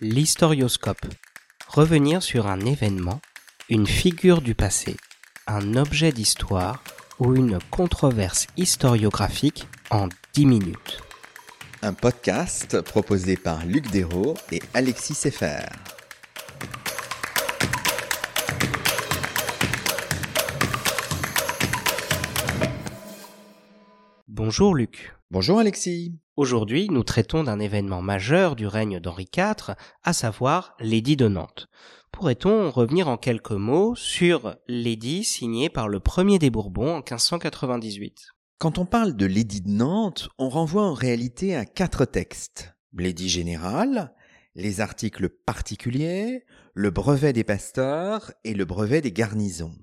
L'historioscope. Revenir sur un événement, une figure du passé, un objet d'histoire ou une controverse historiographique en 10 minutes. Un podcast proposé par Luc Dérault et Alexis Sefer. Bonjour Luc. Bonjour Alexis. Aujourd'hui, nous traitons d'un événement majeur du règne d'Henri IV, à savoir l'édit de Nantes. Pourrait-on revenir en quelques mots sur l'édit signé par le premier des Bourbons en 1598 Quand on parle de l'édit de Nantes, on renvoie en réalité à quatre textes. L'édit général, les articles particuliers, le brevet des pasteurs et le brevet des garnisons.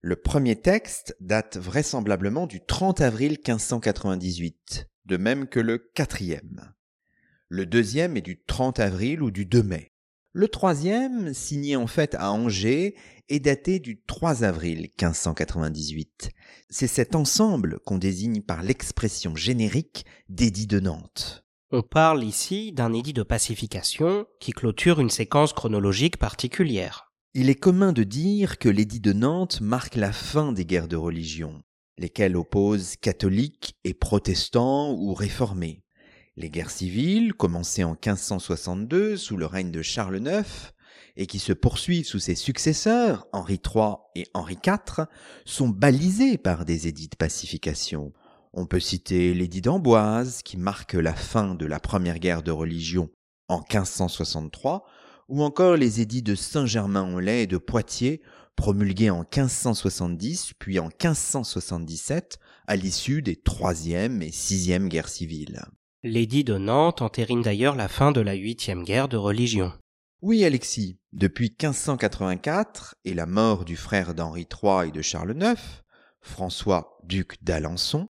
Le premier texte date vraisemblablement du 30 avril 1598, de même que le quatrième. Le deuxième est du 30 avril ou du 2 mai. Le troisième, signé en fait à Angers, est daté du 3 avril 1598. C'est cet ensemble qu'on désigne par l'expression générique d'édit de Nantes. On parle ici d'un édit de pacification qui clôture une séquence chronologique particulière. Il est commun de dire que l'édit de Nantes marque la fin des guerres de religion, lesquelles opposent catholiques et protestants ou réformés. Les guerres civiles, commencées en 1562 sous le règne de Charles IX, et qui se poursuivent sous ses successeurs, Henri III et Henri IV, sont balisées par des édits de pacification. On peut citer l'édit d'Amboise, qui marque la fin de la première guerre de religion en 1563, ou encore les édits de Saint-Germain-en-Laye et de Poitiers, promulgués en 1570 puis en 1577 à l'issue des troisième et sixième guerres civiles. L'édit de Nantes entérine d'ailleurs la fin de la huitième guerre de religion. Oui, Alexis, depuis 1584 et la mort du frère d'Henri III et de Charles IX, François, duc d'Alençon,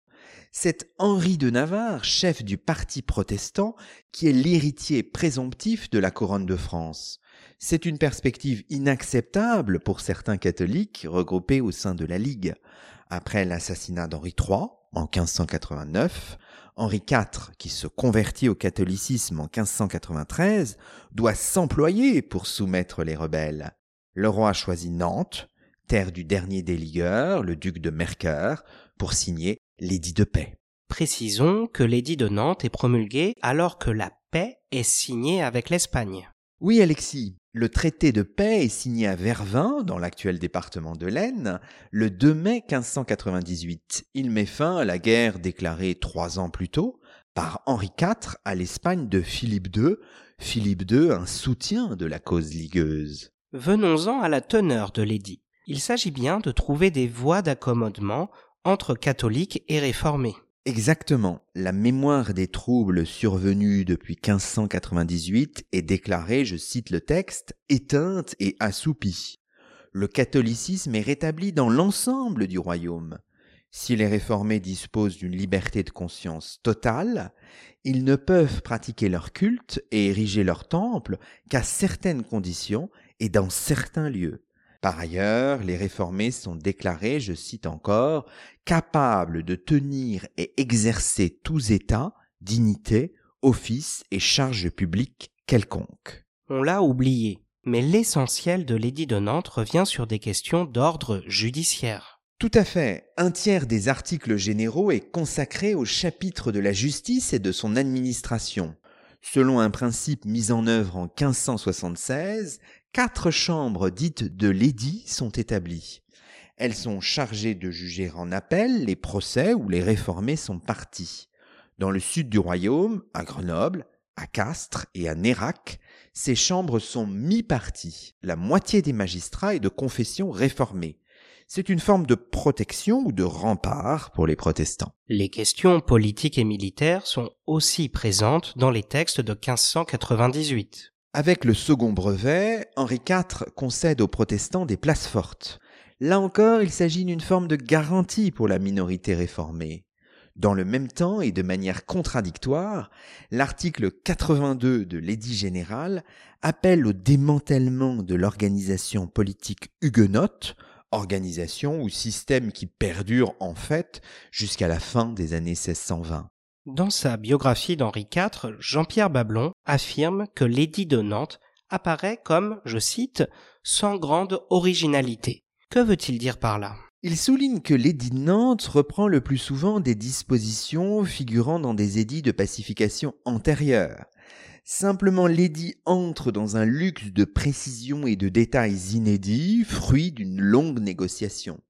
c'est Henri de Navarre, chef du parti protestant, qui est l'héritier présomptif de la couronne de France. C'est une perspective inacceptable pour certains catholiques regroupés au sein de la Ligue. Après l'assassinat d'Henri III en 1589, Henri IV, qui se convertit au catholicisme en 1593, doit s'employer pour soumettre les rebelles. Le roi choisit Nantes, terre du dernier des ligueurs, le duc de Mercœur, pour signer l'édit de paix. Précisons que l'édit de Nantes est promulgué alors que la paix est signée avec l'Espagne. Oui, Alexis, le traité de paix est signé à Vervins, dans l'actuel département de l'Aisne, le 2 mai 1598. Il met fin à la guerre déclarée trois ans plus tôt par Henri IV à l'Espagne de Philippe II, Philippe II un soutien de la cause ligueuse. Venons-en à la teneur de l'édit. Il s'agit bien de trouver des voies d'accommodement entre catholiques et réformés. Exactement. La mémoire des troubles survenus depuis 1598 est déclarée, je cite le texte, éteinte et assoupie. Le catholicisme est rétabli dans l'ensemble du royaume. Si les réformés disposent d'une liberté de conscience totale, ils ne peuvent pratiquer leur culte et ériger leur temple qu'à certaines conditions et dans certains lieux. Par ailleurs, les réformés sont déclarés, je cite encore, capables de tenir et exercer tous états, dignités, offices et charges publiques quelconques. On l'a oublié, mais l'essentiel de l'édit de Nantes revient sur des questions d'ordre judiciaire. Tout à fait. Un tiers des articles généraux est consacré au chapitre de la justice et de son administration. Selon un principe mis en œuvre en 1576, quatre chambres dites de l'édit sont établies. Elles sont chargées de juger en appel les procès où les réformés sont partis. Dans le sud du royaume, à Grenoble, à Castres et à Nérac, ces chambres sont mi-parties. La moitié des magistrats est de confession réformée. C'est une forme de protection ou de rempart pour les protestants. Les questions politiques et militaires sont aussi présentes dans les textes de 1598. Avec le second brevet, Henri IV concède aux protestants des places fortes. Là encore, il s'agit d'une forme de garantie pour la minorité réformée. Dans le même temps et de manière contradictoire, l'article 82 de l'édit général appelle au démantèlement de l'organisation politique huguenote, organisation ou système qui perdure en fait jusqu'à la fin des années 1620. Dans sa biographie d'Henri IV, Jean-Pierre Bablon affirme que l'édit de Nantes apparaît comme, je cite, sans grande originalité. Que veut-il dire par là? Il souligne que l'édit de Nantes reprend le plus souvent des dispositions figurant dans des édits de pacification antérieurs. Simplement l'édit entre dans un luxe de précision et de détails inédits, fruit d'une longue négociation.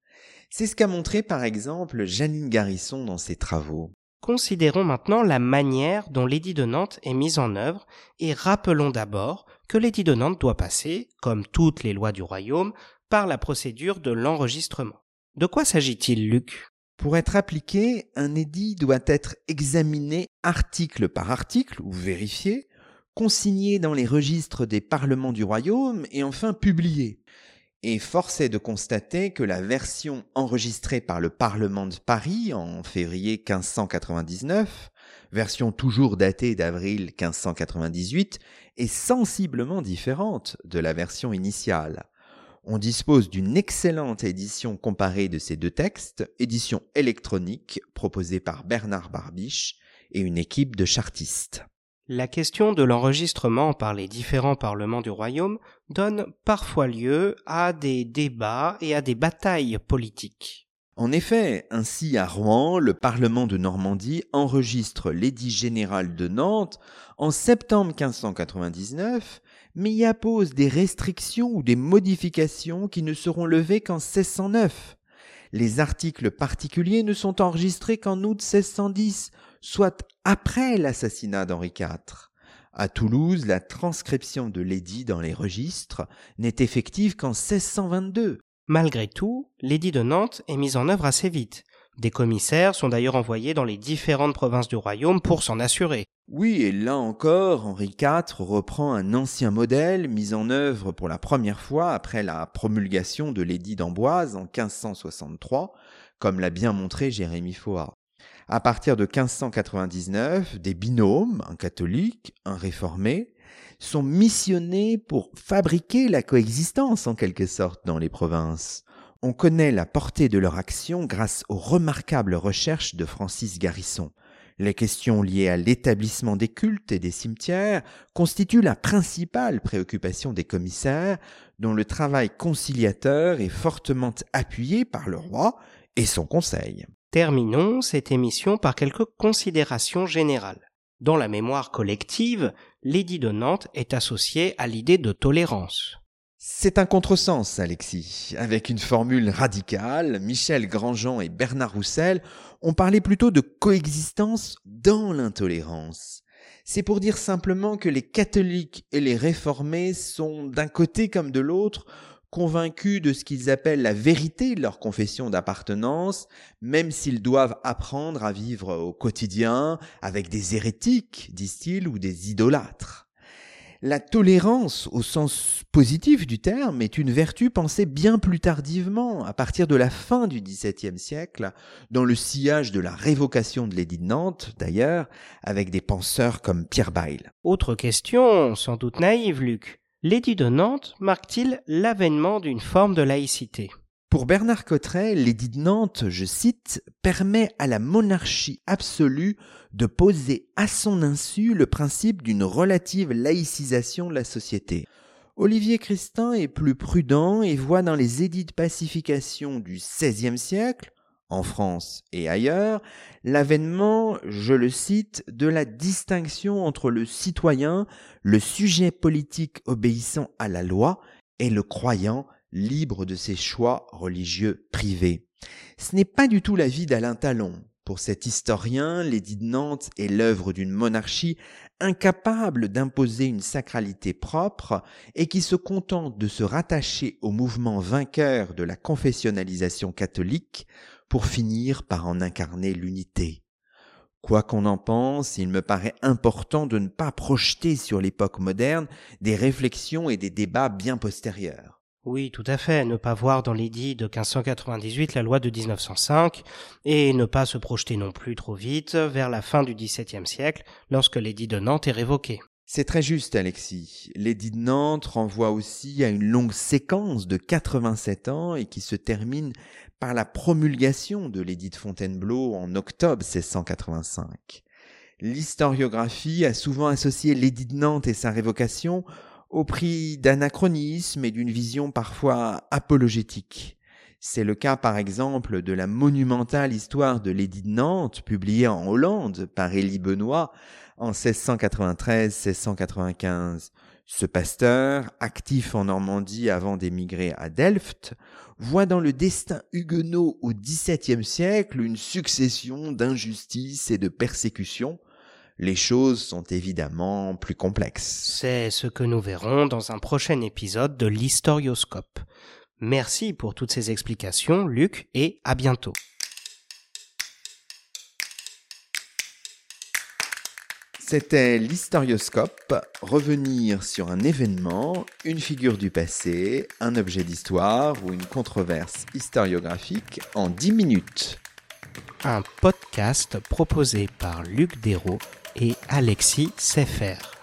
C'est ce qu'a montré par exemple Janine Garrison dans ses travaux. Considérons maintenant la manière dont l'édit de Nantes est mis en œuvre et rappelons d'abord que l'édit de Nantes doit passer, comme toutes les lois du royaume, par la procédure de l'enregistrement. De quoi s'agit-il, Luc? Pour être appliqué, un édit doit être examiné article par article ou vérifié, consigné dans les registres des parlements du royaume et enfin publié. Et force est de constater que la version enregistrée par le Parlement de Paris en février 1599, version toujours datée d'avril 1598, est sensiblement différente de la version initiale. On dispose d'une excellente édition comparée de ces deux textes, édition électronique proposée par Bernard Barbiche et une équipe de chartistes. La question de l'enregistrement par les différents parlements du royaume donne parfois lieu à des débats et à des batailles politiques. En effet, ainsi à Rouen, le Parlement de Normandie enregistre l'édit général de Nantes en septembre 1599 mais y appose des restrictions ou des modifications qui ne seront levées qu'en 1609. Les articles particuliers ne sont enregistrés qu'en août 1610, soit après l'assassinat d'Henri IV. À Toulouse, la transcription de l'édit dans les registres n'est effective qu'en 1622. Malgré tout, l'édit de Nantes est mis en œuvre assez vite. Des commissaires sont d'ailleurs envoyés dans les différentes provinces du royaume pour s'en assurer. Oui, et là encore, Henri IV reprend un ancien modèle mis en œuvre pour la première fois après la promulgation de l'édit d'Amboise en 1563, comme l'a bien montré Jérémy Foa. À partir de 1599, des binômes, un catholique, un réformé, sont missionnés pour fabriquer la coexistence en quelque sorte dans les provinces. On connaît la portée de leur action grâce aux remarquables recherches de Francis Garrison. Les questions liées à l'établissement des cultes et des cimetières constituent la principale préoccupation des commissaires, dont le travail conciliateur est fortement appuyé par le roi et son conseil. Terminons cette émission par quelques considérations générales. Dans la mémoire collective, l'édit de Nantes est associé à l'idée de tolérance. C'est un contresens, Alexis. Avec une formule radicale, Michel Grandjean et Bernard Roussel ont parlé plutôt de coexistence dans l'intolérance. C'est pour dire simplement que les catholiques et les réformés sont d'un côté comme de l'autre convaincus de ce qu'ils appellent la vérité de leur confession d'appartenance, même s'ils doivent apprendre à vivre au quotidien avec des hérétiques, disent-ils, ou des idolâtres. La tolérance, au sens positif du terme, est une vertu pensée bien plus tardivement, à partir de la fin du XVIIe siècle, dans le sillage de la révocation de l'édit de Nantes, d'ailleurs, avec des penseurs comme Pierre Bayle. Autre question, sans doute naïve, Luc. L'édit de Nantes marque-t-il l'avènement d'une forme de laïcité? Pour Bernard Cotteret, l'édit de Nantes, je cite, permet à la monarchie absolue de poser à son insu le principe d'une relative laïcisation de la société. Olivier Christin est plus prudent et voit dans les édits de pacification du XVIe siècle, en France et ailleurs, l'avènement, je le cite, de la distinction entre le citoyen, le sujet politique obéissant à la loi, et le croyant libre de ses choix religieux privés. Ce n'est pas du tout l'avis d'Alain Talon. Pour cet historien, l'édit de Nantes est l'œuvre d'une monarchie incapable d'imposer une sacralité propre et qui se contente de se rattacher au mouvement vainqueur de la confessionnalisation catholique pour finir par en incarner l'unité. Quoi qu'on en pense, il me paraît important de ne pas projeter sur l'époque moderne des réflexions et des débats bien postérieurs. Oui, tout à fait. Ne pas voir dans l'édit de 1598 la loi de 1905 et ne pas se projeter non plus trop vite vers la fin du XVIIe siècle lorsque l'édit de Nantes est révoqué. C'est très juste, Alexis. L'édit de Nantes renvoie aussi à une longue séquence de 87 ans et qui se termine par la promulgation de l'édit de Fontainebleau en octobre 1685. L'historiographie a souvent associé l'édit de Nantes et sa révocation au prix d'anachronisme et d'une vision parfois apologétique. C'est le cas par exemple de la monumentale histoire de l'édit de Nantes publiée en Hollande par Élie Benoît en 1693-1695. Ce pasteur, actif en Normandie avant d'émigrer à Delft, voit dans le destin huguenot au XVIIe siècle une succession d'injustices et de persécutions les choses sont évidemment plus complexes. C'est ce que nous verrons dans un prochain épisode de l'Historioscope. Merci pour toutes ces explications, Luc, et à bientôt. C'était l'historioscope, revenir sur un événement, une figure du passé, un objet d'histoire ou une controverse historiographique en 10 minutes. Un podcast proposé par Luc Dérault et Alexis Sefer.